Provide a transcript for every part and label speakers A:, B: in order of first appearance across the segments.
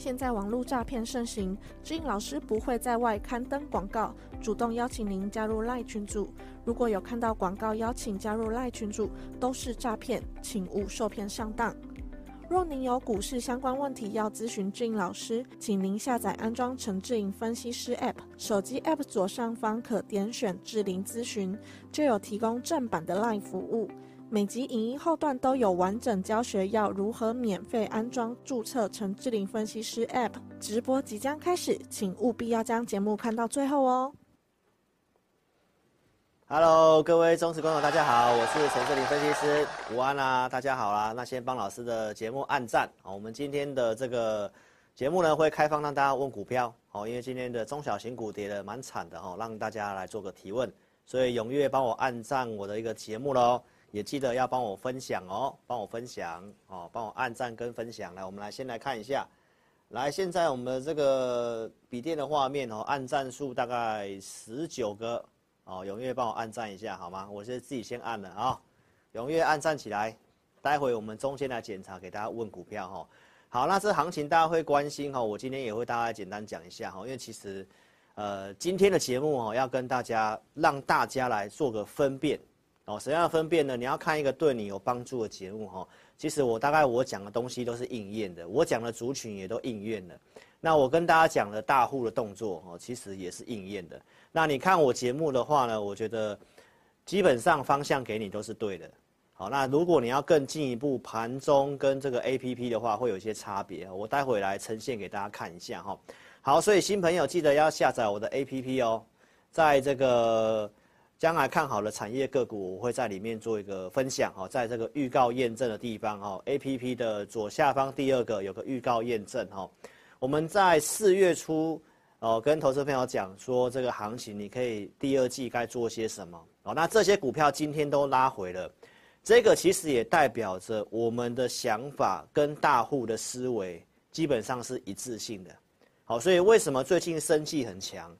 A: 现在网络诈骗盛行，志颖老师不会在外刊登广告，主动邀请您加入赖群组。如果有看到广告邀请加入赖群组，都是诈骗，请勿受骗上当。若您有股市相关问题要咨询志颖老师，请您下载安装陈志颖分析师 App，手机 App 左上方可点选志玲咨询，就有提供正版的 LINE 服务。每集影音后段都有完整教学，要如何免费安装、注册陈志玲分析师 App。直播即将开始，请务必要将节目看到最后哦。
B: Hello，各位忠实观众，大家好，我是陈志玲分析师，午安啊，大家好啦。那先帮老师的节目按赞。好，我们今天的这个节目呢，会开放让大家问股票。好，因为今天的中小型股跌得蛮惨的哈，让大家来做个提问，所以踊跃帮我按赞我的一个节目喽，也记得要帮我分享哦，帮我分享哦，帮我按赞跟分享。来，我们来先来看一下，来，现在我们的这个笔电的画面哦，按赞数大概十九个。哦，踊跃帮我按赞一下好吗？我是自己先按了啊，踊跃按赞起来。待会我们中间来检查，给大家问股票哈。好，那这行情大家会关心哈，我今天也会大家简单讲一下哈，因为其实，呃，今天的节目哦，要跟大家让大家来做个分辨哦。什么样分辨呢？你要看一个对你有帮助的节目哈。其实我大概我讲的东西都是应验的，我讲的族群也都应验了。那我跟大家讲的大户的动作哦，其实也是应验的。那你看我节目的话呢，我觉得基本上方向给你都是对的。好，那如果你要更进一步盘中跟这个 APP 的话，会有一些差别。我待会来呈现给大家看一下哈。好，所以新朋友记得要下载我的 APP 哦，在这个将来看好的产业个股，我会在里面做一个分享哈，在这个预告验证的地方哈，APP 的左下方第二个有个预告验证哈。我们在四月初，哦，跟投资朋友讲说，这个行情你可以第二季该做些什么哦。那这些股票今天都拉回了，这个其实也代表着我们的想法跟大户的思维基本上是一致性的。好，所以为什么最近生技很强？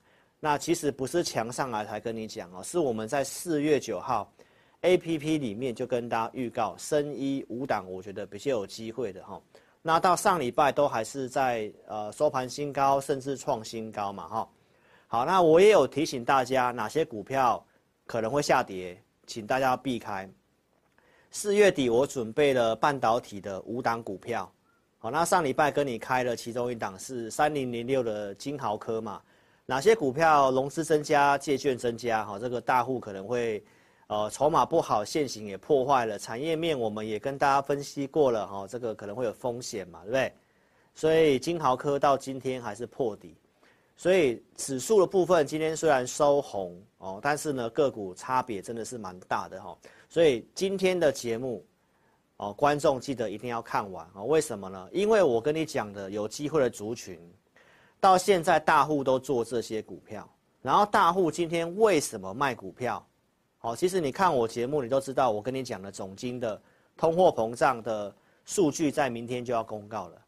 B: 那其实不是强上来才跟你讲哦，是我们在四月九号 APP 里面就跟大家预告，生一五档，我觉得比较有机会的哈。那到上礼拜都还是在呃收盘新高，甚至创新高嘛哈。好，那我也有提醒大家哪些股票可能会下跌，请大家避开。四月底我准备了半导体的五档股票，好，那上礼拜跟你开了其中一档是三零零六的金豪科嘛。哪些股票融资增加，借券增加，哈，这个大户可能会。呃，筹码不好，线型也破坏了。产业面我们也跟大家分析过了，哈，这个可能会有风险嘛，对不对？所以金豪科到今天还是破底，所以指数的部分今天虽然收红哦，但是呢个股差别真的是蛮大的哈。所以今天的节目哦，观众记得一定要看完啊！为什么呢？因为我跟你讲的有机会的族群，到现在大户都做这些股票，然后大户今天为什么卖股票？好，其实你看我节目，你都知道我跟你讲的总经的通货膨胀的数据在明天就要公告了，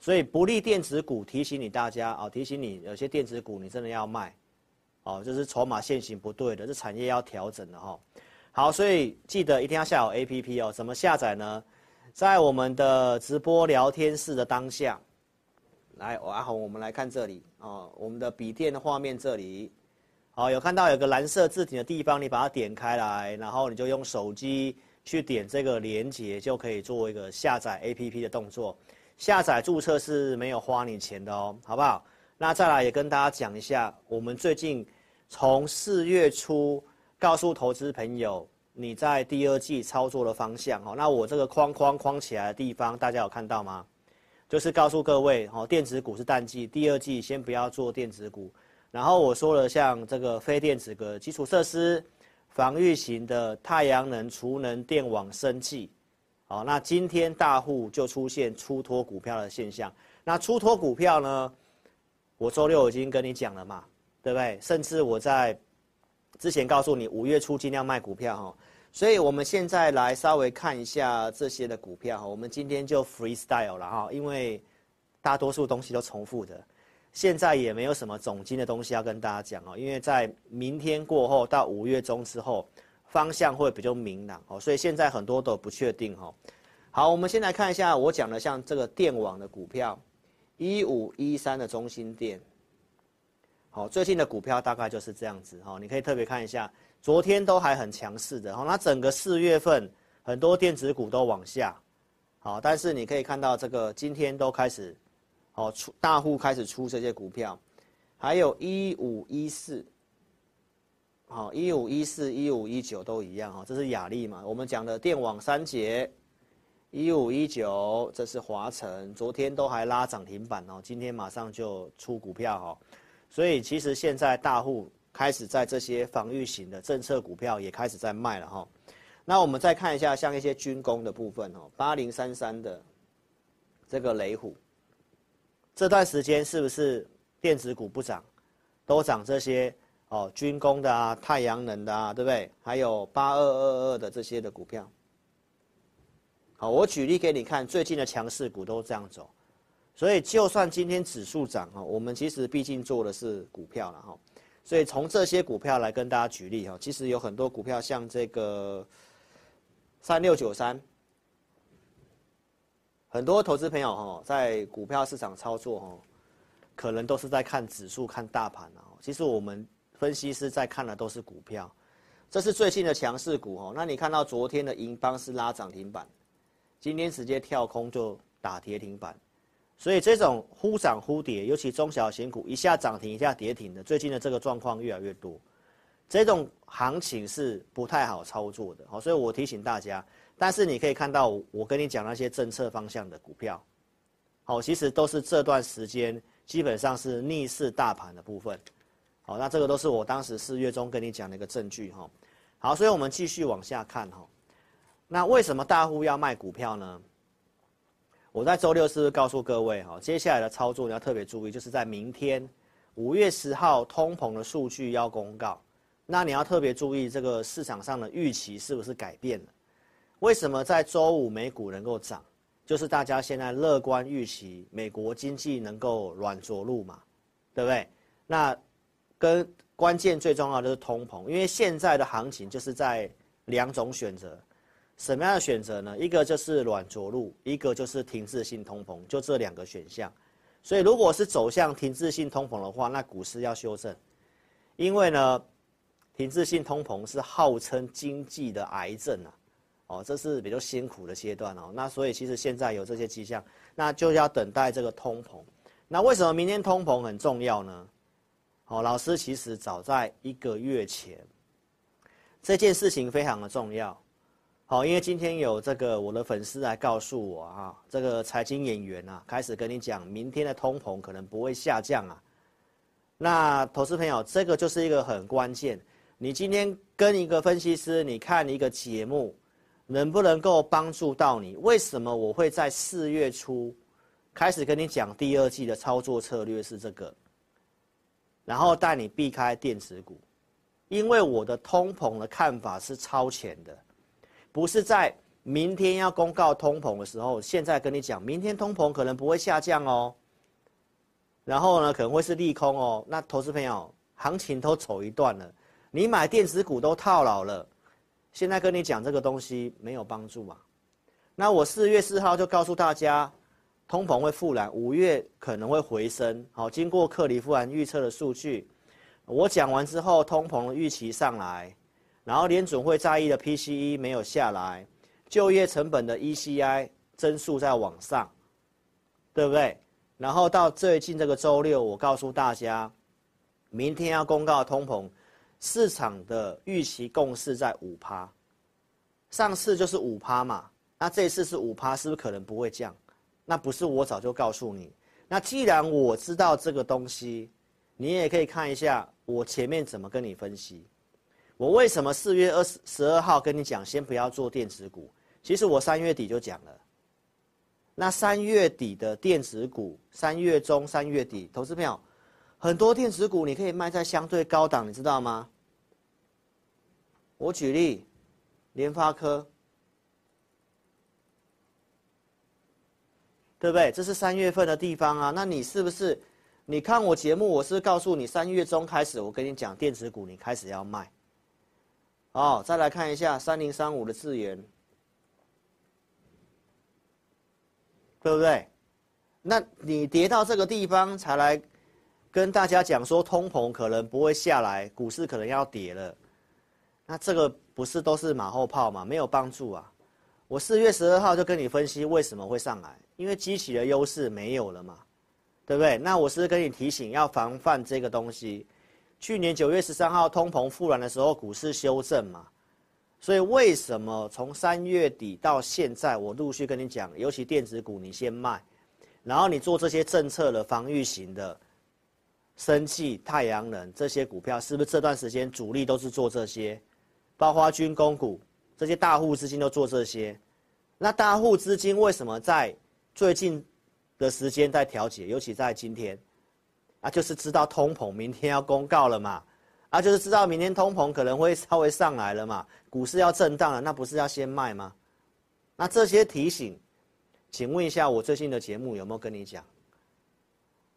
B: 所以不利电子股提醒你大家啊，提醒你有些电子股你真的要卖，哦，就是筹码线型不对的，这产业要调整的哈。好，所以记得一定要下载 APP 哦。怎么下载呢？在我们的直播聊天室的当下，来，阿红，我们来看这里哦，我们的笔电的画面这里。好，有看到有个蓝色字体的地方，你把它点开来，然后你就用手机去点这个连接，就可以做一个下载 APP 的动作。下载注册是没有花你钱的哦，好不好？那再来也跟大家讲一下，我们最近从四月初告诉投资朋友你在第二季操作的方向哦。那我这个框框框起来的地方，大家有看到吗？就是告诉各位哦，电子股是淡季，第二季先不要做电子股。然后我说了，像这个非电子的基础设施、防御型的太阳能、储能、电网、生技，好，那今天大户就出现出脱股票的现象。那出脱股票呢？我周六已经跟你讲了嘛，对不对？甚至我在之前告诉你五月初尽量卖股票哈，所以我们现在来稍微看一下这些的股票哈，我们今天就 freestyle 了哈，因为大多数东西都重复的，现在也没有什么总经的东西要跟大家讲哦，因为在明天过后到五月中之后，方向会比较明朗哦，所以现在很多都不确定哈。好，我们先来看一下我讲的像这个电网的股票。一五一三的中心电，好，最近的股票大概就是这样子哈，你可以特别看一下，昨天都还很强势的好，那整个四月份很多电子股都往下，好，但是你可以看到这个今天都开始，哦出大户开始出这些股票，还有一五一四，好，一五一四一五一九都一样哈，这是雅丽嘛，我们讲的电网三节。一五一九，这是华城，昨天都还拉涨停板哦，今天马上就出股票哦，所以其实现在大户开始在这些防御型的政策股票也开始在卖了哈。那我们再看一下像一些军工的部分哦，八零三三的这个雷虎，这段时间是不是电子股不涨，都涨这些哦军工的啊、太阳能的啊，对不对？还有八二二二的这些的股票。好，我举例给你看，最近的强势股都这样走，所以就算今天指数涨哈，我们其实毕竟做的是股票了哈，所以从这些股票来跟大家举例哈，其实有很多股票像这个三六九三，很多投资朋友哈在股票市场操作哈，可能都是在看指数、看大盘啊，其实我们分析师在看的都是股票，这是最近的强势股哦，那你看到昨天的银邦是拉涨停板。今天直接跳空就打跌停板，所以这种忽涨忽跌，尤其中小型股一下涨停一下跌停的，最近的这个状况越来越多，这种行情是不太好操作的。好，所以我提醒大家，但是你可以看到我跟你讲那些政策方向的股票，好，其实都是这段时间基本上是逆势大盘的部分。好，那这个都是我当时四月中跟你讲的一个证据哈。好，所以我们继续往下看哈。那为什么大户要卖股票呢？我在周六是不是告诉各位哈，接下来的操作你要特别注意，就是在明天五月十号通膨的数据要公告，那你要特别注意这个市场上的预期是不是改变了？为什么在周五美股能够涨？就是大家现在乐观预期美国经济能够软着陆嘛，对不对？那跟关键最重要的是通膨，因为现在的行情就是在两种选择。什么样的选择呢？一个就是软着陆，一个就是停滞性通膨，就这两个选项。所以，如果是走向停滞性通膨的话，那股市要修正，因为呢，停滞性通膨是号称经济的癌症啊，哦，这是比较辛苦的阶段哦。那所以，其实现在有这些迹象，那就要等待这个通膨。那为什么明天通膨很重要呢？哦，老师其实早在一个月前，这件事情非常的重要。好，因为今天有这个我的粉丝来告诉我啊，这个财经演员啊，开始跟你讲，明天的通膨可能不会下降啊。那投资朋友，这个就是一个很关键。你今天跟一个分析师，你看一个节目，能不能够帮助到你？为什么我会在四月初开始跟你讲第二季的操作策略是这个，然后带你避开电子股，因为我的通膨的看法是超前的。不是在明天要公告通膨的时候，现在跟你讲，明天通膨可能不会下降哦。然后呢，可能会是利空哦。那投资朋友，行情都走一段了，你买电子股都套牢了，现在跟你讲这个东西没有帮助嘛？那我四月四号就告诉大家，通膨会复燃，五月可能会回升。好，经过克里夫兰预测的数据，我讲完之后，通膨预期上来。然后联准会在意的 PCE 没有下来，就业成本的 ECI 增速在往上，对不对？然后到最近这个周六，我告诉大家，明天要公告通膨，市场的预期共识在五趴，上次就是五趴嘛，那这次是五趴，是不是可能不会降？那不是我早就告诉你，那既然我知道这个东西，你也可以看一下我前面怎么跟你分析。我为什么四月二十十二号跟你讲，先不要做电子股？其实我三月底就讲了。那三月底的电子股，三月中、三月底，投资朋友，很多电子股你可以卖在相对高档，你知道吗？我举例，联发科，对不对？这是三月份的地方啊。那你是不是？你看我节目，我是告诉你，三月中开始，我跟你讲电子股，你开始要卖。哦，再来看一下三零三五的智原，对不对？那你跌到这个地方才来跟大家讲说，通膨可能不会下来，股市可能要跌了。那这个不是都是马后炮吗？没有帮助啊！我四月十二号就跟你分析为什么会上来，因为机器的优势没有了嘛，对不对？那我是跟你提醒要防范这个东西。去年九月十三号通膨复燃的时候，股市修正嘛，所以为什么从三月底到现在，我陆续跟你讲，尤其电子股你先卖，然后你做这些政策的防御型的，生气、太阳能这些股票，是不是这段时间主力都是做这些？包括军工股，这些大户资金都做这些，那大户资金为什么在最近的时间在调节？尤其在今天，啊，就是知道通膨明天要公告了嘛，啊，就是知道明天通膨可能会稍微上来了嘛，股市要震荡了，那不是要先卖吗？那这些提醒，请问一下，我最近的节目有没有跟你讲？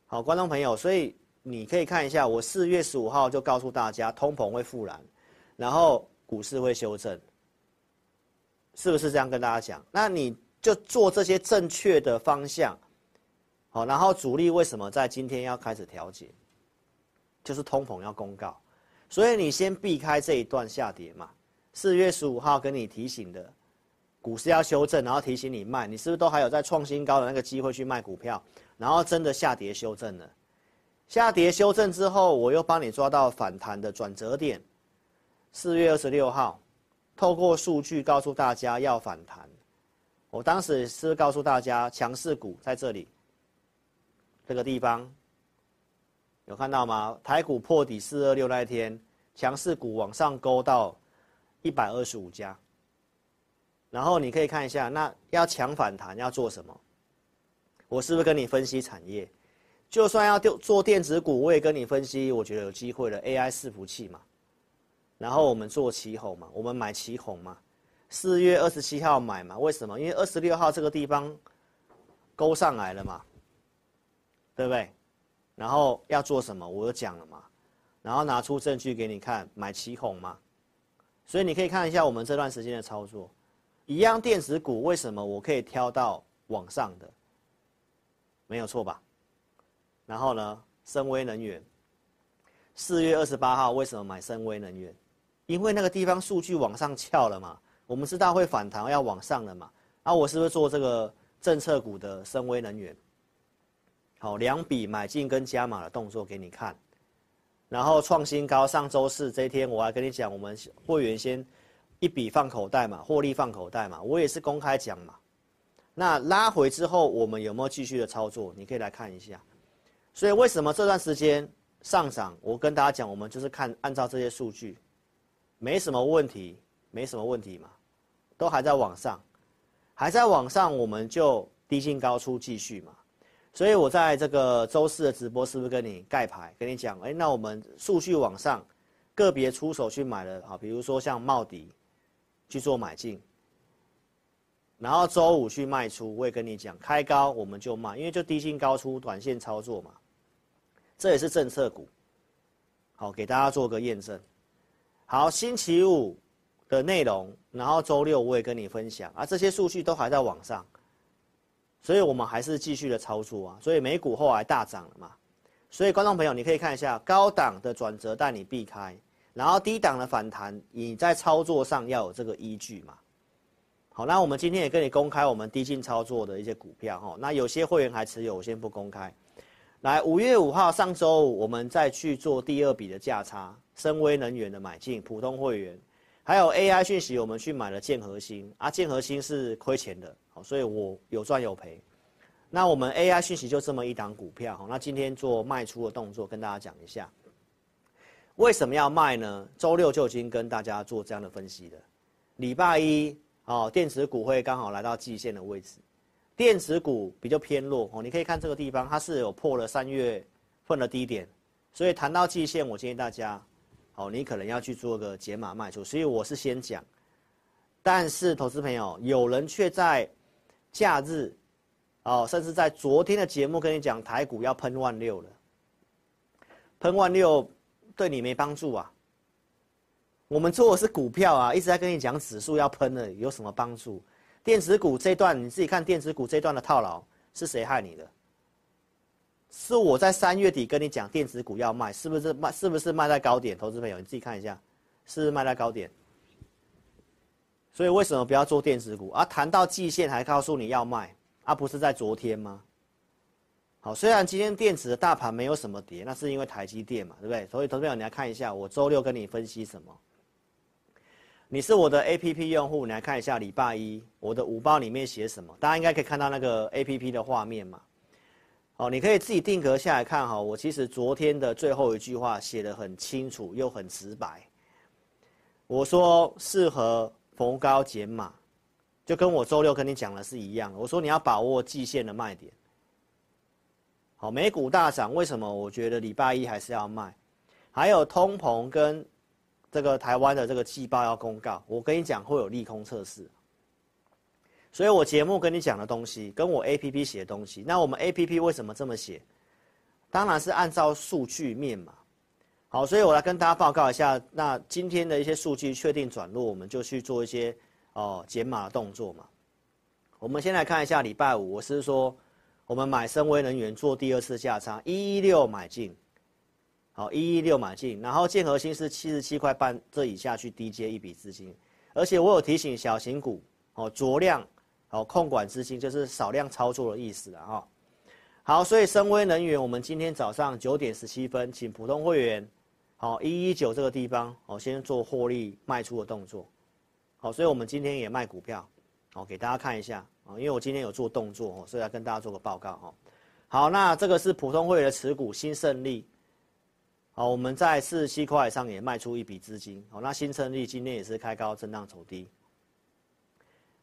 B: 好，观众朋友，所以你可以看一下，我四月十五号就告诉大家，通膨会复燃，然后。股市会修正，是不是这样跟大家讲？那你就做这些正确的方向，好，然后主力为什么在今天要开始调节？就是通膨要公告，所以你先避开这一段下跌嘛。四月十五号跟你提醒的，股市要修正，然后提醒你卖，你是不是都还有在创新高的那个机会去卖股票？然后真的下跌修正了，下跌修正之后，我又帮你抓到反弹的转折点。四月二十六号，透过数据告诉大家要反弹。我当时是告诉大家，强势股在这里，这个地方有看到吗？台股破底四二六那一天，强势股往上勾到一百二十五家。然后你可以看一下，那要强反弹要做什么？我是不是跟你分析产业？就算要做电子股，我也跟你分析，我觉得有机会的 AI 伺服器嘛。然后我们做起哄嘛，我们买起哄嘛，四月二十七号买嘛，为什么？因为二十六号这个地方勾上来了嘛，对不对？然后要做什么？我就讲了嘛，然后拿出证据给你看，买起哄嘛。所以你可以看一下我们这段时间的操作，一样电子股为什么我可以挑到往上的？没有错吧？然后呢，深威能源，四月二十八号为什么买深威能源？因为那个地方数据往上翘了嘛，我们知道会反弹要往上了嘛，啊，我是不是做这个政策股的深威能源？好，两笔买进跟加码的动作给你看，然后创新高，上周四这一天我还跟你讲，我们会员先一笔放口袋嘛，获利放口袋嘛，我也是公开讲嘛。那拉回之后，我们有没有继续的操作？你可以来看一下。所以为什么这段时间上涨？我跟大家讲，我们就是看按照这些数据。没什么问题，没什么问题嘛，都还在往上，还在往上，我们就低进高出继续嘛。所以我在这个周四的直播是不是跟你盖牌，跟你讲，哎，那我们数据往上，个别出手去买了啊，比如说像茂迪，去做买进，然后周五去卖出，我也跟你讲，开高我们就卖，因为就低进高出，短线操作嘛，这也是政策股，好，给大家做个验证。好，星期五的内容，然后周六我也跟你分享啊，这些数据都还在网上，所以我们还是继续的操作啊，所以美股后来大涨了嘛，所以观众朋友你可以看一下高档的转折带你避开，然后低档的反弹，你在操作上要有这个依据嘛。好，那我们今天也跟你公开我们低进操作的一些股票哈，那有些会员还持有，我先不公开。来，五月五号上周五我们再去做第二笔的价差。森崴能源的买进，普通会员，还有 AI 讯息，我们去买了建核心啊，建和兴是亏钱的，好，所以我有赚有赔。那我们 AI 讯息就这么一档股票，好，那今天做卖出的动作，跟大家讲一下，为什么要卖呢？周六就已经跟大家做这样的分析了。礼拜一哦，电子股会刚好来到季线的位置，电子股比较偏弱哦，你可以看这个地方，它是有破了三月份的低点。所以谈到季线，我建议大家，哦，你可能要去做个解码卖出。所以我是先讲，但是投资朋友，有人却在假日，哦，甚至在昨天的节目跟你讲台股要喷万六了，喷万六对你没帮助啊。我们做的是股票啊，一直在跟你讲指数要喷了，有什么帮助？电子股这段你自己看，电子股这段的套牢是谁害你的？是我在三月底跟你讲电子股要卖，是不是卖？是不是卖在高点？投资朋友你自己看一下，是不是卖在高点？所以为什么不要做电子股？啊，谈到季线还告诉你要卖，啊，不是在昨天吗？好，虽然今天电子的大盘没有什么跌，那是因为台积电嘛，对不对？所以投资朋友你来看一下，我周六跟你分析什么？你是我的 APP 用户，你来看一下礼拜一我的五报里面写什么？大家应该可以看到那个 APP 的画面嘛。哦，你可以自己定格下来看哈。我其实昨天的最后一句话写得很清楚又很直白。我说适合逢高减码，就跟我周六跟你讲的是一样。我说你要把握季线的卖点。好，美股大涨，为什么？我觉得礼拜一还是要卖。还有通膨跟。这个台湾的这个季报要公告，我跟你讲会有利空测试，所以我节目跟你讲的东西，跟我 APP 写的东西，那我们 APP 为什么这么写？当然是按照数据面嘛。好，所以我来跟大家报告一下，那今天的一些数据确定转弱，我们就去做一些哦减码的动作嘛。我们先来看一下礼拜五，我是说我们买深威能源做第二次价差，一一六买进。好，一一六买进，然后建和兴是七十七块半这以下去低接一笔资金，而且我有提醒小型股，哦，酌量，好，控管资金，就是少量操作的意思了哈。好，所以深威能源，我们今天早上九点十七分，请普通会员，好，一一九这个地方，哦，先做获利卖出的动作，好，所以我们今天也卖股票，好，给大家看一下，啊，因为我今天有做动作，哦，所以来跟大家做个报告哈。好，那这个是普通会员的持股新胜利。好，我们在四十七块上也卖出一笔资金。好，那新胜利今天也是开高震荡走低。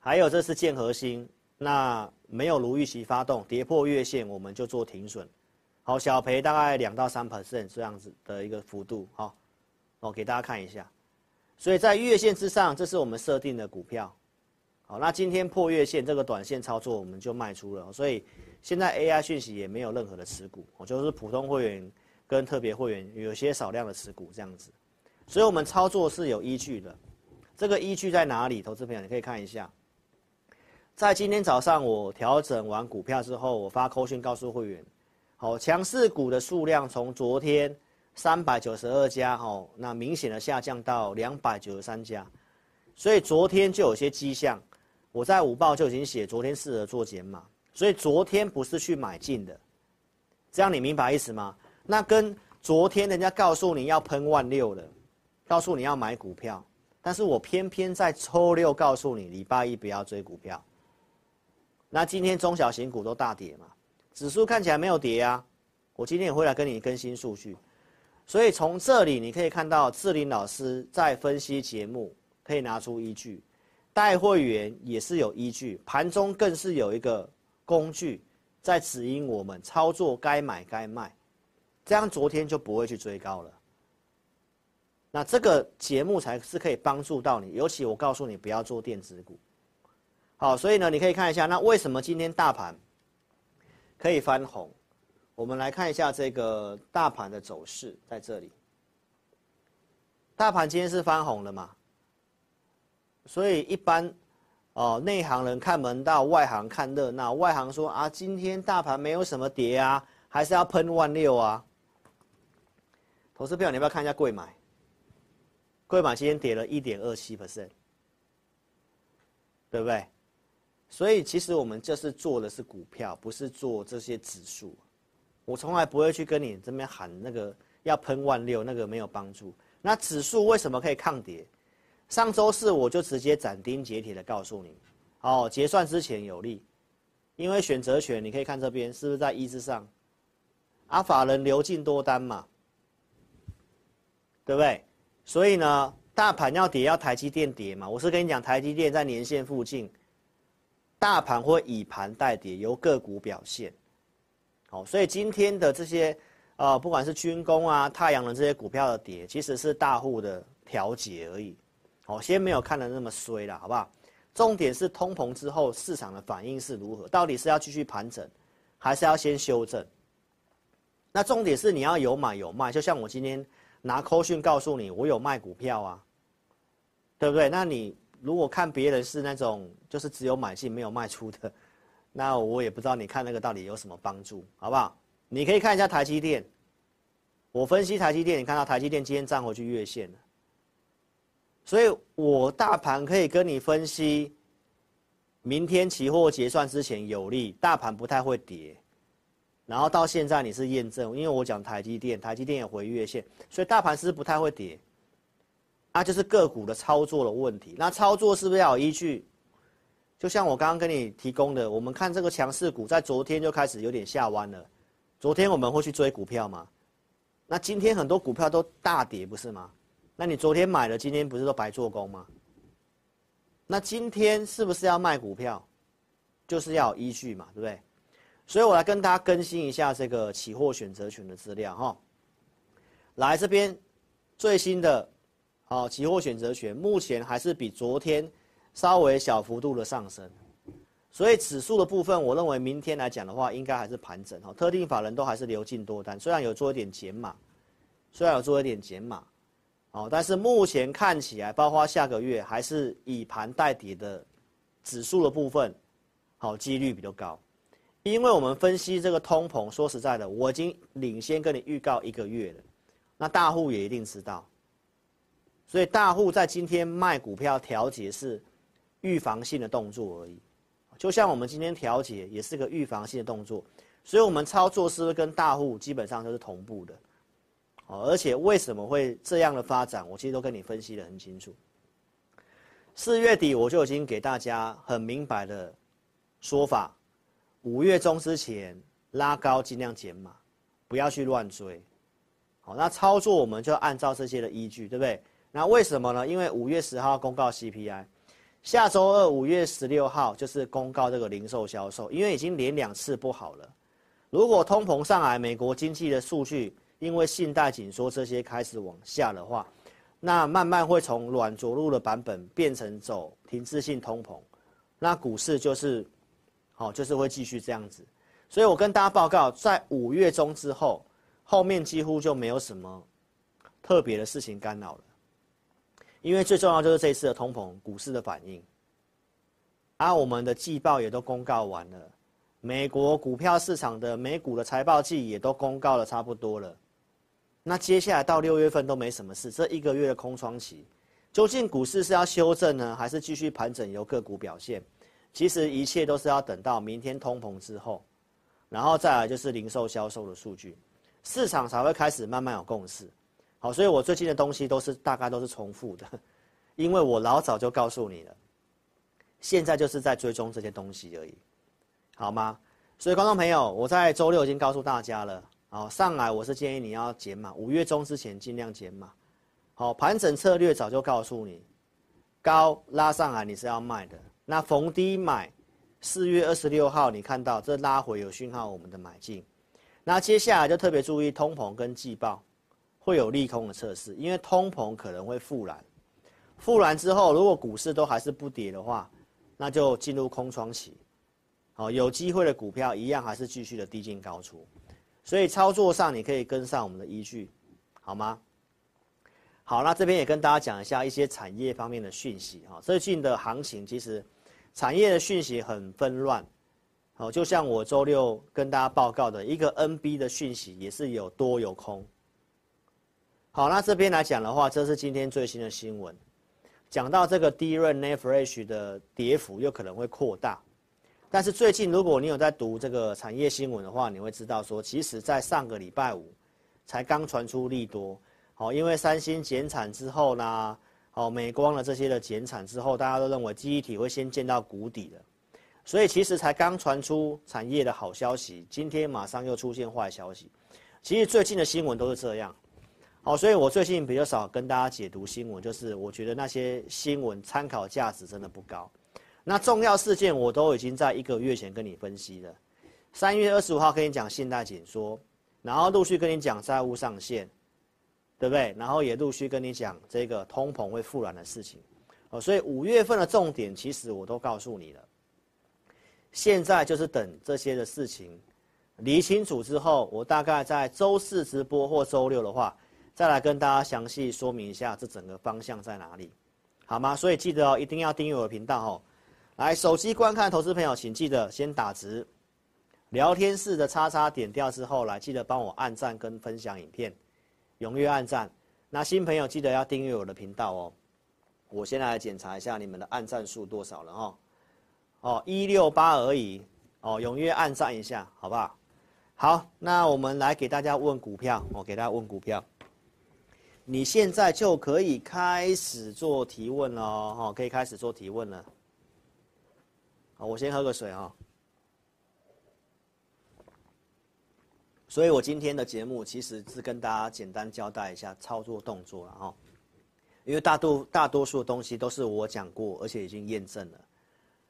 B: 还有这是建和兴，那没有如预期发动，跌破月线我们就做停损。好，小赔大概两到三 percent 这样子的一个幅度。好，我给大家看一下。所以在月线之上，这是我们设定的股票。好，那今天破月线这个短线操作我们就卖出了。所以现在 AI 讯息也没有任何的持股，我就是普通会员。跟特别会员有些少量的持股这样子，所以我们操作是有依据的。这个依据在哪里？投资朋友你可以看一下，在今天早上我调整完股票之后，我发扣讯告诉会员，好，强势股的数量从昨天三百九十二家，哈，那明显的下降到两百九十三家，所以昨天就有些迹象，我在午报就已经写，昨天适合做减码，所以昨天不是去买进的，这样你明白意思吗？那跟昨天人家告诉你要喷万六了，告诉你要买股票，但是我偏偏在周六告诉你礼拜一不要追股票。那今天中小型股都大跌嘛，指数看起来没有跌啊。我今天也会来跟你更新数据，所以从这里你可以看到志霖老师在分析节目可以拿出依据，带会员也是有依据，盘中更是有一个工具在指引我们操作该买该卖。这样昨天就不会去追高了。那这个节目才是可以帮助到你，尤其我告诉你不要做电子股。好，所以呢，你可以看一下，那为什么今天大盘可以翻红？我们来看一下这个大盘的走势，在这里。大盘今天是翻红了嘛？所以一般哦，内行人看门道，外行看热闹。外行说啊，今天大盘没有什么跌啊，还是要喷万六啊。投资票，你要不要看一下柜买？柜买今天跌了一点二七 percent，对不对？所以其实我们这是做的是股票，不是做这些指数。我从来不会去跟你这边喊那个要喷万六，那个没有帮助。那指数为什么可以抗跌？上周四我就直接斩钉截铁的告诉你，哦，结算之前有利，因为选择权你可以看这边是不是在一之上？阿法人流进多单嘛。对不对？所以呢，大盘要跌，要台积电跌嘛。我是跟你讲，台积电在年线附近，大盘会以盘带跌，由个股表现。好，所以今天的这些呃，不管是军工啊、太阳能这些股票的跌，其实是大户的调节而已。好，先没有看得那么衰啦，好不好？重点是通膨之后市场的反应是如何？到底是要继续盘整，还是要先修正？那重点是你要有买有卖，就像我今天拿扣讯告诉你，我有卖股票啊，对不对？那你如果看别人是那种就是只有买进没有卖出的，那我也不知道你看那个到底有什么帮助，好不好？你可以看一下台积电，我分析台积电，你看到台积电今天站回去月线了。所以我大盘可以跟你分析，明天期货结算之前有利，大盘不太会跌，然后到现在你是验证，因为我讲台积电，台积电也回月线，所以大盘是不太会跌，那就是个股的操作的问题。那操作是不是要有依据？就像我刚刚跟你提供的，我们看这个强势股在昨天就开始有点下弯了，昨天我们会去追股票吗？那今天很多股票都大跌，不是吗？那你昨天买了，今天不是都白做工吗？那今天是不是要卖股票？就是要有依据嘛，对不对？所以我来跟大家更新一下这个期货选择权的资料哈。来这边最新的，好，期货选择权目前还是比昨天稍微小幅度的上升，所以指数的部分，我认为明天来讲的话，应该还是盘整哈。特定法人都还是流进多单，虽然有做一点减码，虽然有做一点减码。哦，但是目前看起来，包括下个月还是以盘带底的指数的部分，好，几率比较高，因为我们分析这个通膨，说实在的，我已经领先跟你预告一个月了，那大户也一定知道，所以大户在今天卖股票调节是预防性的动作而已，就像我们今天调节也是个预防性的动作，所以我们操作是不是跟大户基本上都是同步的？而且为什么会这样的发展，我其实都跟你分析得很清楚。四月底我就已经给大家很明白的说法，五月中之前拉高尽量减码，不要去乱追。好，那操作我们就按照这些的依据，对不对？那为什么呢？因为五月十号公告 CPI，下周二五月十六号就是公告这个零售销售，因为已经连两次不好了。如果通膨上来，美国经济的数据。因为信贷紧缩这些开始往下的话，那慢慢会从软着陆的版本变成走停滞性通膨，那股市就是，好，就是会继续这样子。所以我跟大家报告，在五月中之后，后面几乎就没有什么特别的事情干扰了，因为最重要就是这一次的通膨股市的反应，而我们的季报也都公告完了，美国股票市场的美股的财报季也都公告了差不多了。那接下来到六月份都没什么事，这一个月的空窗期，究竟股市是要修正呢，还是继续盘整由个股表现？其实一切都是要等到明天通膨之后，然后再来就是零售销售的数据，市场才会开始慢慢有共识。好，所以我最近的东西都是大概都是重复的，因为我老早就告诉你了，现在就是在追踪这些东西而已，好吗？所以观众朋友，我在周六已经告诉大家了。好，上来我是建议你要减码，五月中之前尽量减码。好，盘整策略早就告诉你，高拉上来你是要卖的，那逢低买。四月二十六号你看到这拉回有讯号，我们的买进。那接下来就特别注意通膨跟季报会有利空的测试，因为通膨可能会复燃，复燃之后如果股市都还是不跌的话，那就进入空窗期。好，有机会的股票一样还是继续的低进高出。所以操作上你可以跟上我们的依据，好吗？好，那这边也跟大家讲一下一些产业方面的讯息哈。最近的行情其实产业的讯息很纷乱，好，就像我周六跟大家报告的一个 NB 的讯息也是有多有空。好，那这边来讲的话，这是今天最新的新闻，讲到这个 DRAM NAND Flash 的跌幅有可能会扩大。但是最近，如果你有在读这个产业新闻的话，你会知道说，其实，在上个礼拜五才刚传出利多，好，因为三星减产之后呢，好，美光的这些的减产之后，大家都认为记忆体会先见到谷底了，所以其实才刚传出产业的好消息，今天马上又出现坏消息。其实最近的新闻都是这样，好，所以我最近比较少跟大家解读新闻，就是我觉得那些新闻参考价值真的不高。那重要事件我都已经在一个月前跟你分析了。三月二十五号跟你讲信贷紧缩，然后陆续跟你讲债务上限，对不对？然后也陆续跟你讲这个通膨会复燃的事情，哦，所以五月份的重点其实我都告诉你了。现在就是等这些的事情理清楚之后，我大概在周四直播或周六的话，再来跟大家详细说明一下这整个方向在哪里，好吗？所以记得哦，一定要订阅我的频道哦。来，手机观看投资朋友，请记得先打直，聊天室的叉叉点掉之后，来记得帮我按赞跟分享影片，踊跃按赞。那新朋友记得要订阅我的频道哦。我先来检查一下你们的按赞数多少了哈。哦，一六八而已。哦，踊跃按赞一下，好不好？好，那我们来给大家问股票。我给大家问股票。你现在就可以开始做提问了哦，可以开始做提问了。好，我先喝个水哈。所以我今天的节目其实是跟大家简单交代一下操作动作了哈，因为大多大多数的东西都是我讲过，而且已经验证了。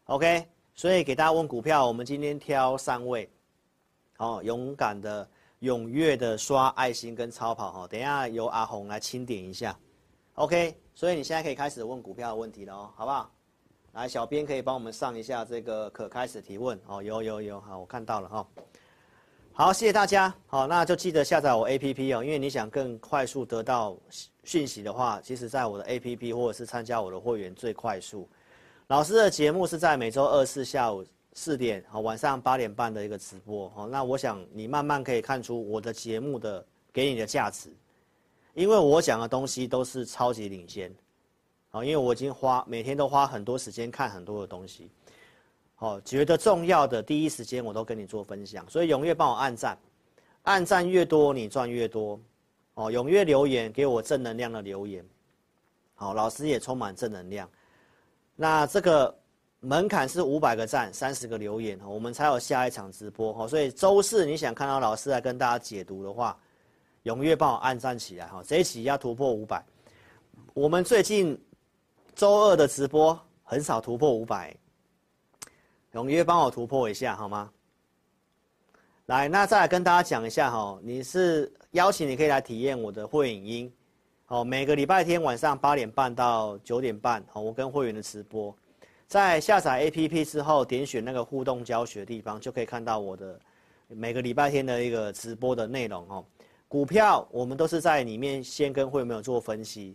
B: OK，所以给大家问股票，我们今天挑三位，好，勇敢的、踊跃的刷爱心跟超跑哈，等一下由阿红来清点一下。OK，所以你现在可以开始问股票的问题了哦，好不好？来，小编可以帮我们上一下这个可开始提问哦，有有有，好，我看到了哈。好，谢谢大家。好，那就记得下载我 APP 哦，因为你想更快速得到讯息的话，其实在我的 APP 或者是参加我的会员最快速。老师的节目是在每周二四下午四点，好，晚上八点半的一个直播。哦，那我想你慢慢可以看出我的节目的给你的价值，因为我讲的东西都是超级领先。好，因为我已经花每天都花很多时间看很多的东西，好，觉得重要的第一时间我都跟你做分享，所以踊跃帮我按赞，按赞越多你赚越多，哦，踊跃留言给我正能量的留言，好，老师也充满正能量，那这个门槛是五百个赞，三十个留言，我们才有下一场直播，哈，所以周四你想看到老师来跟大家解读的话，踊跃帮我按赞起来，哈，这一期要突破五百，我们最近。周二的直播很少突破五百，踊跃帮我突破一下好吗？来，那再来跟大家讲一下哈，你是邀请你可以来体验我的会影音，哦，每个礼拜天晚上八点半到九点半，哦，我跟会员的直播，在下载 APP 之后，点选那个互动教学地方，就可以看到我的每个礼拜天的一个直播的内容哦。股票我们都是在里面先跟会员们有做分析。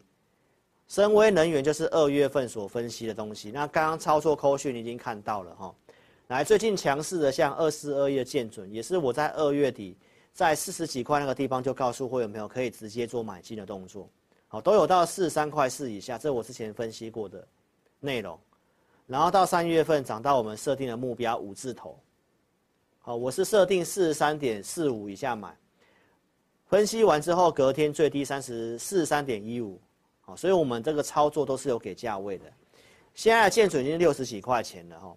B: 深威能源就是二月份所分析的东西。那刚刚操作扣讯你已经看到了哈。来，最近强势的像二四二一的建准，也是我在二月底在四十几块那个地方就告诉会员朋友可以直接做买进的动作。好，都有到四十三块四以下，这我之前分析过的内容。然后到三月份涨到我们设定的目标五字头。好，我是设定四十三点四五以下买。分析完之后，隔天最低三十四十三点一五。好所以我们这个操作都是有给价位的，现在的建准已经六十几块钱了哈，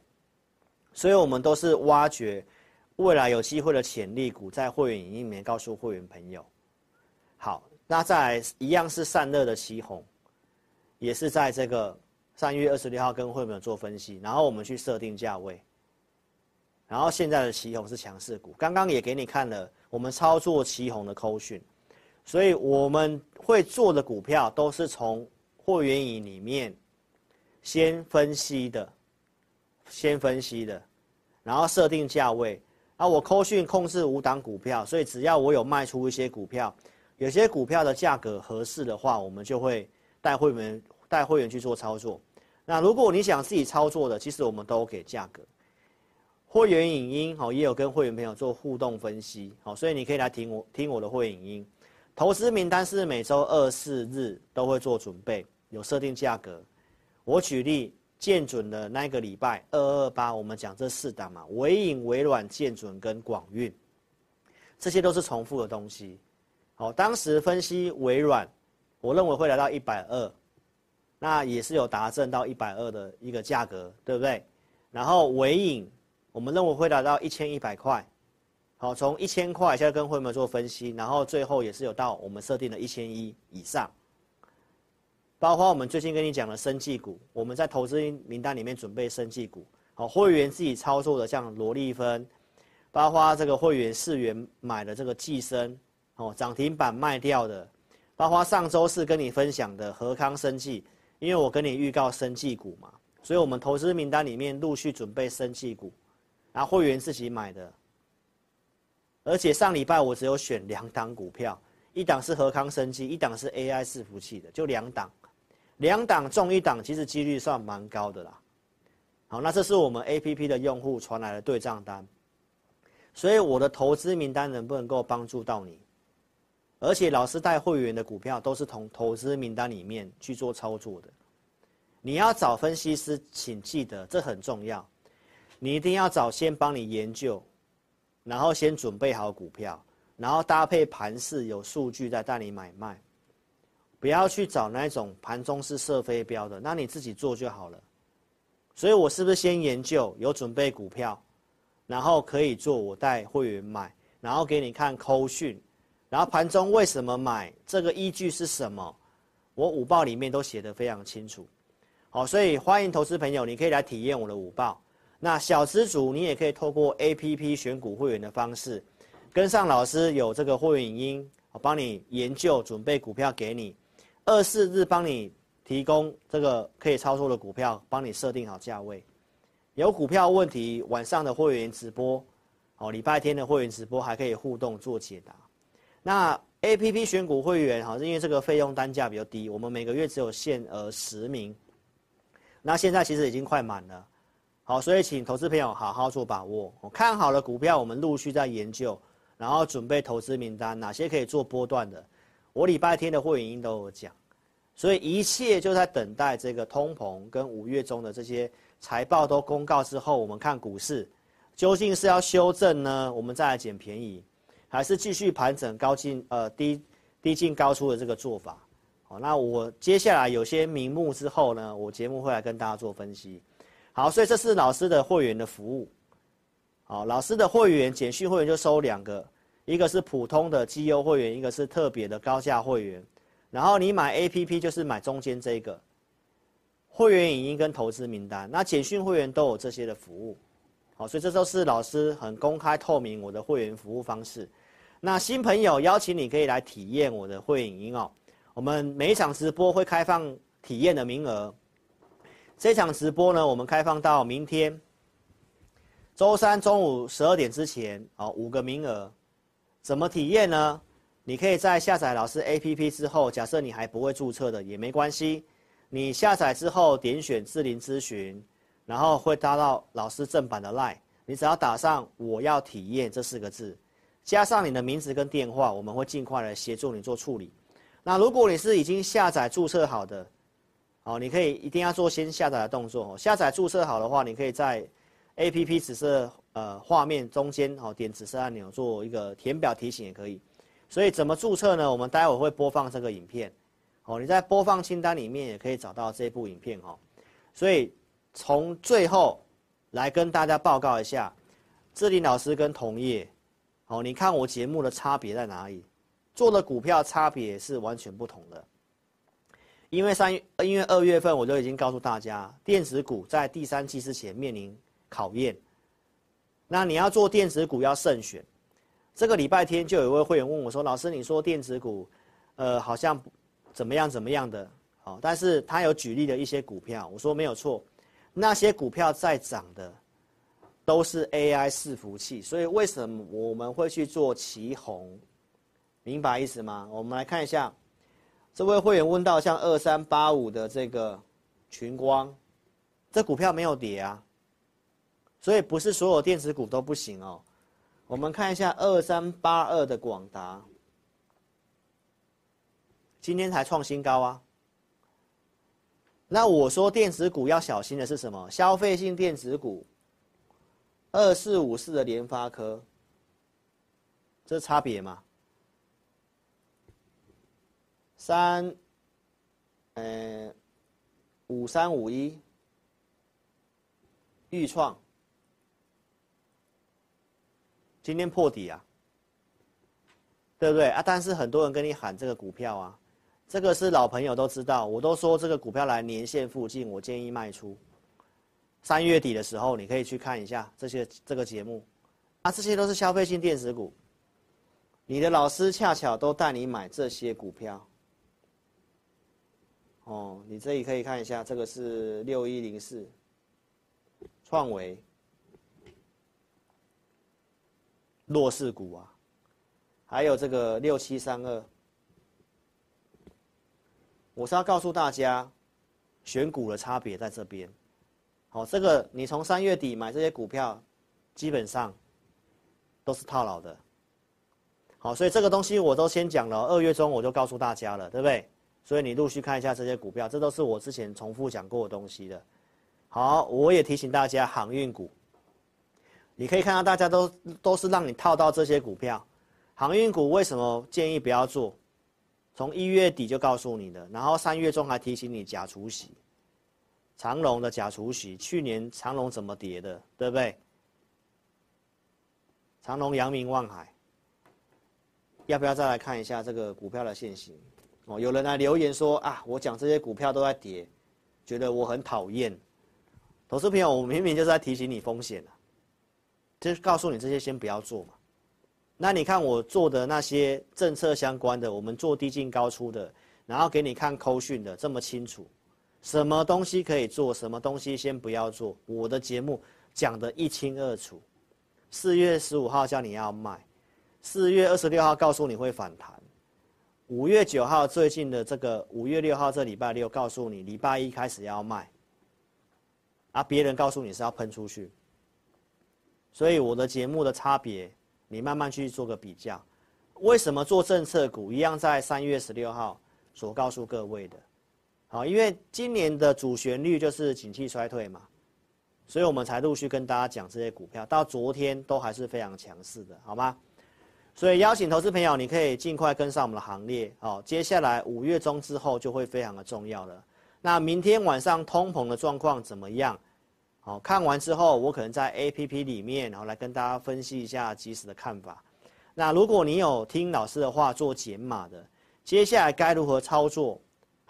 B: 所以我们都是挖掘未来有机会的潜力股，在会员影音里面告诉会员朋友。好，那再来一样是散热的奇鋐，也是在这个三月二十六号跟会员做分析，然后我们去设定价位，然后现在的旗红是强势股，刚刚也给你看了我们操作旗红的扣讯。所以我们会做的股票都是从会员营里面先分析的，先分析的，然后设定价位。啊，我扣讯控制五档股票，所以只要我有卖出一些股票，有些股票的价格合适的话，我们就会带会员带会员去做操作。那如果你想自己操作的，其实我们都给价格。会员影音好，也有跟会员朋友做互动分析，好，所以你可以来听我听我的会影音。投资名单是每周二、四日都会做准备，有设定价格。我举例，建准的那个礼拜二二八，我们讲这四档嘛，纬颖、微软、建准跟广运，这些都是重复的东西。好，当时分析微软，我认为会来到一百二，那也是有达证到一百二的一个价格，对不对？然后尾影，我们认为会达到一千一百块。好，从一千块现在跟会员们做分析，然后最后也是有到我们设定的一千一以上，包括我们最近跟你讲的生技股，我们在投资名单里面准备生技股，好，会员自己操作的像罗丽芬、包括这个会员四元买的这个济生，哦，涨停板卖掉的，包括上周四跟你分享的和康生技，因为我跟你预告生技股嘛，所以我们投资名单里面陆续准备生技股，然后会员自己买的，而且上礼拜我只有选两档股票，一档是和康生技，一档是 AI 伺服器的，就两档。两档中一档，其实几率算蛮高的啦。好，那这是我们 APP 的用户传来的对账单，所以我的投资名单能不能够帮助到你？而且老师带会员的股票都是从投资名单里面去做操作的。你要找分析师，请记得这很重要，你一定要找先帮你研究，然后先准备好股票，然后搭配盘势有数据再带你买卖。不要去找那种盘中是射飞镖的，那你自己做就好了。所以我是不是先研究，有准备股票，然后可以做我带会员买，然后给你看扣讯，然后盘中为什么买，这个依据是什么？我午报里面都写得非常清楚。好，所以欢迎投资朋友，你可以来体验我的午报。那小资主你也可以透过 APP 选股会员的方式，跟上老师有这个会员音，我帮你研究准备股票给你。二四日帮你提供这个可以操作的股票，帮你设定好价位。有股票问题，晚上的会员直播，哦，礼拜天的会员直播还可以互动做解答。那 APP 选股会员，好，因为这个费用单价比较低，我们每个月只有限额十名。那现在其实已经快满了，好，所以请投资朋友好好做把握。我看好了股票，我们陆续在研究，然后准备投资名单，哪些可以做波段的。我礼拜天的会员都有讲，所以一切就在等待这个通膨跟五月中的这些财报都公告之后，我们看股市究竟是要修正呢？我们再来捡便宜，还是继续盘整高进呃低低进高出的这个做法？好，那我接下来有些名目之后呢，我节目会来跟大家做分析。好，所以这是老师的会员的服务。好，老师的会员简讯会员就收两个。一个是普通的绩优会员，一个是特别的高价会员，然后你买 APP 就是买中间这个会员影音跟投资名单，那简讯会员都有这些的服务，好，所以这都是老师很公开透明我的会员服务方式。那新朋友邀请你可以来体验我的会影音哦，我们每一场直播会开放体验的名额，这场直播呢，我们开放到明天周三中午十二点之前，哦，五个名额。怎么体验呢？你可以在下载老师 APP 之后，假设你还不会注册的也没关系，你下载之后点选智霖咨询，然后会搭到老师正版的 LINE，你只要打上“我要体验”这四个字，加上你的名字跟电话，我们会尽快来协助你做处理。那如果你是已经下载注册好的，哦，你可以一定要做先下载的动作。下载注册好的话，你可以在 APP 紫色。呃，画面中间哦，点紫色按钮做一个填表提醒也可以。所以怎么注册呢？我们待会会播放这个影片，哦，你在播放清单里面也可以找到这部影片哦。所以从最后来跟大家报告一下，智霖老师跟同业，哦，你看我节目的差别在哪里？做的股票差别是完全不同的。因为三月，因为二月份我就已经告诉大家，电子股在第三季之前面临考验。那你要做电子股要慎选，这个礼拜天就有一位会员问我说：“老师，你说电子股，呃，好像怎么样怎么样的，好，但是他有举例的一些股票，我说没有错，那些股票在涨的都是 AI 伺服器，所以为什么我们会去做旗红？明白意思吗？我们来看一下，这位会员问到像二三八五的这个群光，这股票没有跌啊。”所以不是所有电子股都不行哦，我们看一下二三八二的广达，今天才创新高啊。那我说电子股要小心的是什么？消费性电子股，二四五四的联发科，这差别吗？三，呃，五三五一，预创。今天破底啊，对不对啊？但是很多人跟你喊这个股票啊，这个是老朋友都知道，我都说这个股票来年线附近，我建议卖出。三月底的时候，你可以去看一下这些这个节目，啊，这些都是消费性电子股。你的老师恰巧都带你买这些股票。哦，你这里可以看一下，这个是六一零四，创维，弱势股啊，还有这个六七三二。我是要告诉大家，选股的差别在这边。好，这个你从三月底买这些股票，基本上都是套牢的。好，所以这个东西我都先讲了，二月中我就告诉大家了，对不对？所以你陆续看一下这些股票，这都是我之前重复讲过的东西的。好，我也提醒大家，航运股，你可以看到大家都都是让你套到这些股票。航运股为什么建议不要做？从一月底就告诉你的，然后三月中还提醒你假除息，长荣的假除息，去年长荣怎么跌的，对不对？长荣、阳明、望海，要不要再来看一下这个股票的线型？哦，有人来留言说啊，我讲这些股票都在跌，觉得我很讨厌。投资朋友，我明明就是在提醒你风险啊，就是告诉你这些先不要做嘛。那你看我做的那些政策相关的，我们做低进高出的，然后给你看扣讯的这么清楚，什么东西可以做，什么东西先不要做，我的节目讲得一清二楚。四月十五号叫你要卖，四月二十六号告诉你会反弹。五月九号，最近的这个五月六号这礼拜六，告诉你礼拜一开始要卖，啊，别人告诉你是要喷出去，所以我的节目的差别，你慢慢去做个比较。为什么做政策股一样在三月十六号所告诉各位的？好，因为今年的主旋律就是景气衰退嘛，所以我们才陆续跟大家讲这些股票，到昨天都还是非常强势的，好吗？所以邀请投资朋友，你可以尽快跟上我们的行列好。接下来五月中之后就会非常的重要了。那明天晚上通膨的状况怎么样？好，看完之后我可能在 APP 里面，然后来跟大家分析一下即时的看法。那如果你有听老师的话做减码的，接下来该如何操作？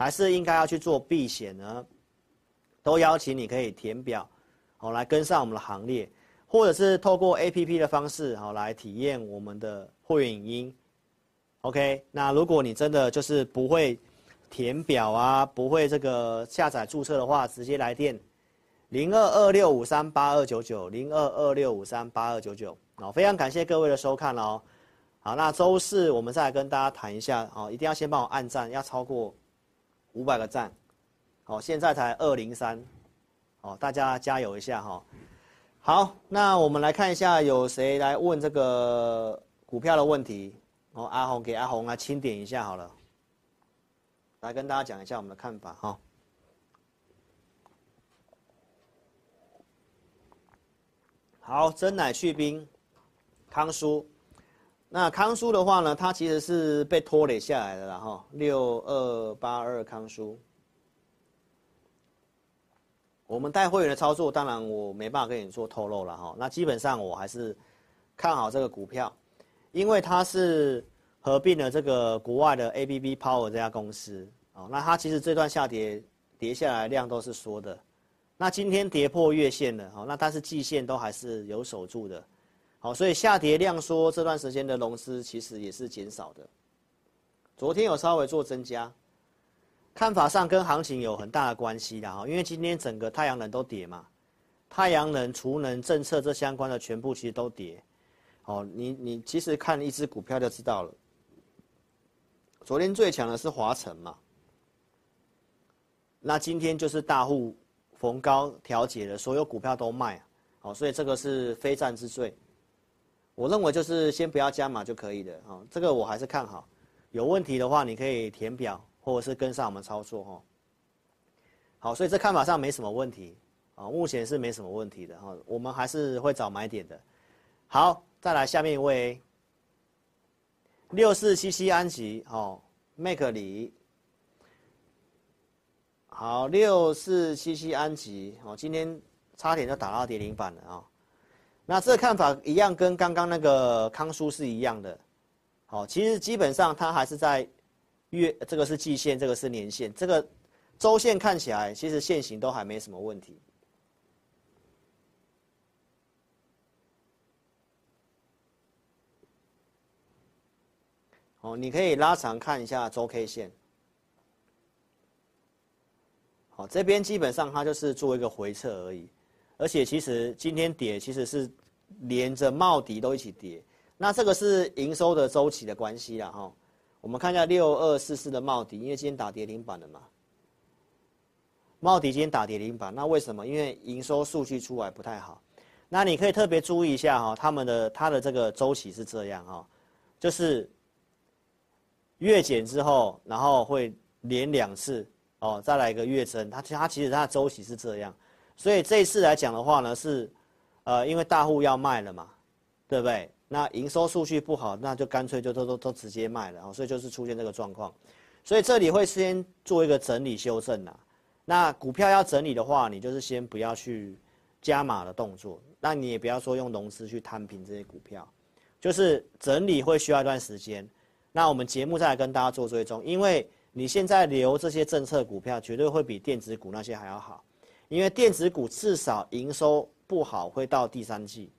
B: 还是应该要去做避险呢？都邀请你可以填表，好来跟上我们的行列。或者是透过 APP 的方式，好来体验我们的会员影音。OK，那如果你真的就是不会填表啊，不会这个下载注册的话，直接来电零二二六五三八二九九零二二六五三八二九九。好，非常感谢各位的收看哦。好，那周四我们再来跟大家谈一下，哦，一定要先帮我按赞，要超过五百个赞。哦，现在才二零三，哦，大家加油一下哈。好，那我们来看一下，有谁来问这个股票的问题？哦，阿红给阿红来清点一下好了，来跟大家讲一下我们的看法哈。好，真奶去冰，康叔，那康舒的话呢，它其实是被拖累下来的了哈，六二八二康舒。我们带会员的操作，当然我没办法跟你做透露了哈。那基本上我还是看好这个股票，因为它是合并了这个国外的 ABB Power 这家公司哦。那它其实这段下跌跌下来量都是缩的，那今天跌破月线了哈。那但是季线都还是有守住的，好，所以下跌量说这段时间的融资其实也是减少的。昨天有稍微做增加。看法上跟行情有很大的关系的哈，因为今天整个太阳能都跌嘛，太阳能、储能政策这相关的全部其实都跌，哦，你你其实看一只股票就知道了。昨天最强的是华城嘛，那今天就是大户逢高调节了，所有股票都卖，好，所以这个是非战之罪。我认为就是先不要加码就可以的，哦，这个我还是看好。有问题的话，你可以填表。或者是跟上我们操作哈，好，所以这看法上没什么问题啊，目前是没什么问题的哈，我们还是会找买点的。好，再来下面一位，六四七七安吉哦，麦克里，好，六四七七安吉哦，今天差点就打到跌停板了啊。那这个看法一样，跟刚刚那个康叔是一样的。好，其实基本上它还是在月，这个是季线，这个是年线，这个周线看起来其实线型都还没什么问题。哦，你可以拉长看一下周 K 线。好，这边基本上它就是做一个回撤而已，而且其实今天跌其实是连着茂迪都一起跌，那这个是营收的周期的关系啦哈。我们看一下六二四四的茂迪，因为今天打跌停板了嘛。茂迪今天打跌停板，那为什么？因为营收数据出来不太好。那你可以特别注意一下哈，他们的它的这个周期是这样哈，就是月减之后，然后会连两次哦，再来一个月增，它它其实它的周期是这样。所以这一次来讲的话呢，是呃，因为大户要卖了嘛，对不对？那营收数据不好，那就干脆就都都都直接卖了，所以就是出现这个状况。所以这里会先做一个整理修正呐。那股票要整理的话，你就是先不要去加码的动作，那你也不要说用融资去摊平这些股票，就是整理会需要一段时间。那我们节目再来跟大家做追踪，因为你现在留这些政策股票，绝对会比电子股那些还要好，因为电子股至少营收不好会到第三季。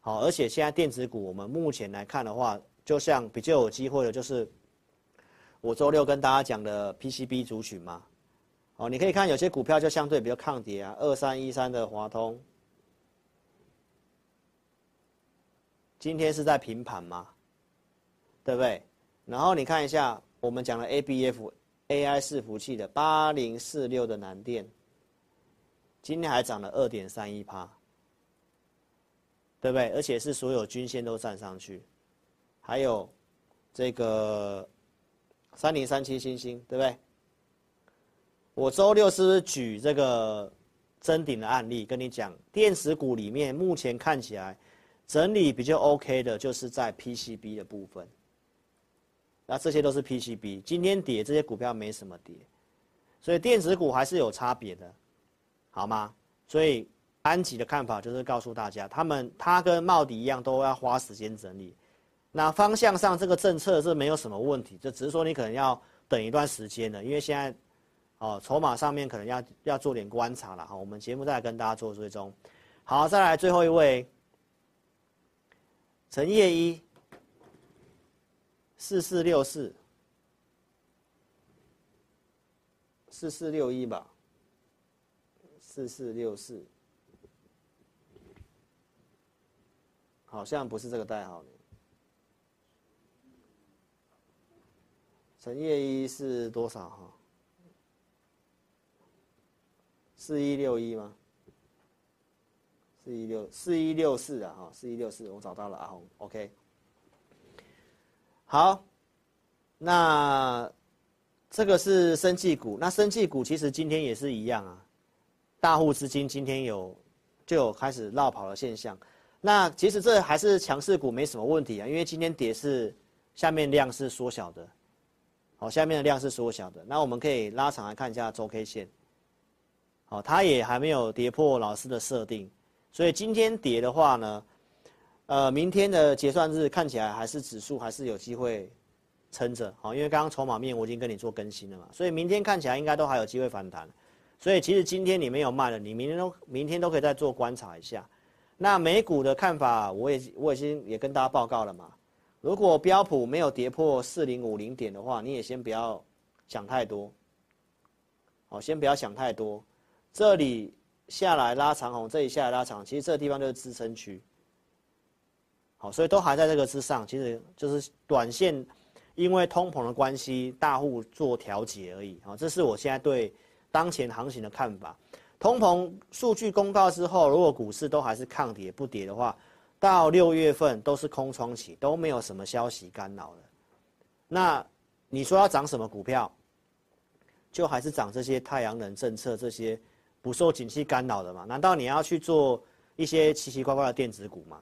B: 好，而且现在电子股我们目前来看的话，就像比较有机会的，就是我周六跟大家讲的 PCB 族群嘛。哦，你可以看有些股票就相对比较抗跌啊，二三一三的华通，今天是在平盘嘛，对不对？然后你看一下我们讲的 ABF AI 伺服器的八零四六的南电，今天还涨了二点三一趴，对不对？而且是所有均线都站上去，还有这个三零三七星星，对不对？我周六是不是举这个真顶的案例跟你讲，电子股里面目前看起来整理比较 OK 的，就是在 PCB 的部分。那这些都是 PCB，今天跌这些股票没什么跌，所以电子股还是有差别的，好吗？所以安吉的看法就是告诉大家，他们他跟茂迪一样都要花时间整理。那方向上这个政策是没有什么问题，就只是说你可能要等一段时间了，因为现在。哦，筹码上面可能要要做点观察了哈。我们节目再来跟大家做追踪。好，再来最后一位，陈叶一，四四六四，四四六一吧，四四六四，好像不是这个代号。陈业一是多少哈？四一六一吗？四一六四一六四啊，哈，四一六四，我找到了阿红，OK。好，那这个是生技股，那生技股其实今天也是一样啊，大户资金今天有就有开始落跑的现象。那其实这还是强势股，没什么问题啊，因为今天跌是下面量是缩小的，好，下面的量是缩小的。那我们可以拉长来看一下周 K 线。好，它也还没有跌破老师的设定，所以今天跌的话呢，呃，明天的结算日看起来还是指数还是有机会撑着。好，因为刚刚筹码面我已经跟你做更新了嘛，所以明天看起来应该都还有机会反弹。所以其实今天你没有卖了，你明天都明天都可以再做观察一下。那美股的看法，我也我已经也跟大家报告了嘛。如果标普没有跌破四零五零点的话，你也先不要想太多。好，先不要想太多。这里下来拉长红，这里下来拉长，其实这个地方就是支撑区。好，所以都还在这个之上，其实就是短线，因为通膨的关系，大户做调节而已。好，这是我现在对当前行情的看法。通膨数据公告之后，如果股市都还是抗跌不跌的话，到六月份都是空窗期，都没有什么消息干扰的。那你说要涨什么股票？就还是涨这些太阳能政策这些。不受景气干扰的嘛？难道你要去做一些奇奇怪怪的电子股吗？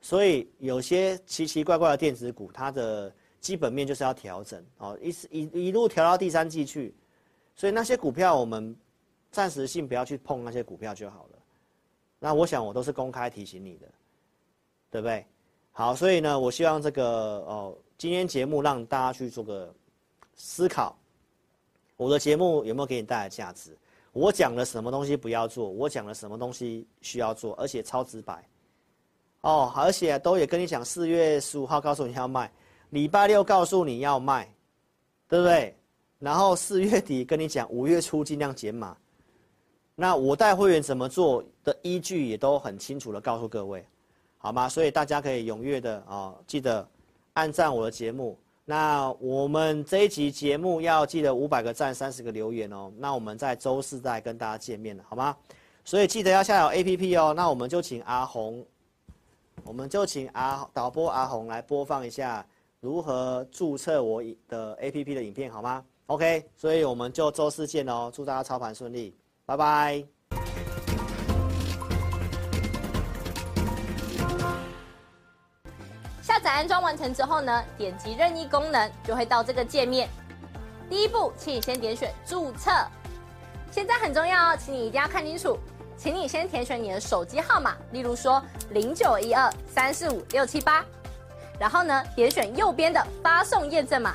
B: 所以有些奇奇怪怪的电子股，它的基本面就是要调整哦，一一一路调到第三季去。所以那些股票我们暂时性不要去碰那些股票就好了。那我想我都是公开提醒你的，对不对？好，所以呢，我希望这个哦，今天节目让大家去做个思考，我的节目有没有给你带来价值？我讲了什么东西不要做，我讲了什么东西需要做，而且超直白，哦，而且都也跟你讲，四月十五号告诉你要卖，礼拜六告诉你要卖，对不对？然后四月底跟你讲五月初尽量减码，那我带会员怎么做的依据也都很清楚的告诉各位，好吗？所以大家可以踊跃的啊、哦，记得按赞我的节目。那我们这一集节目要记得五百个赞，三十个留言哦。那我们在周四再跟大家见面了，好吗？所以记得要下载 APP 哦。那我们就请阿红，我们就请阿导播阿红来播放一下如何注册我的 APP 的影片，好吗？OK，所以我们就周四见哦。祝大家操盘顺利，拜拜。
C: 下载安装完成之后呢，点击任意功能就会到这个界面。第一步，请你先点选注册。现在很重要哦，请你一定要看清楚，请你先填选你的手机号码，例如说零九一二三四五六七八，然后呢，点选右边的发送验证码。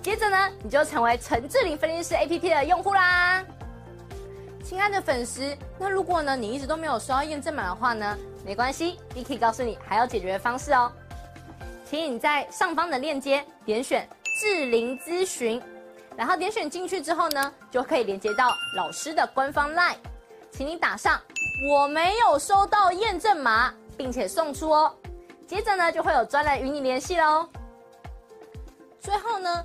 C: 接着呢，你就成为陈智霖分析师 APP 的用户啦。亲爱的粉丝，那如果呢，你一直都没有收到验证码的话呢，没关系，Vicky 告诉你还有解决的方式哦。请你在上方的链接点选智霖咨询，然后点选进去之后呢，就可以连接到老师的官方 LINE，请你打上我没有收到验证码，并且送出哦。接着呢，就会有专人与你联系喽。最后呢。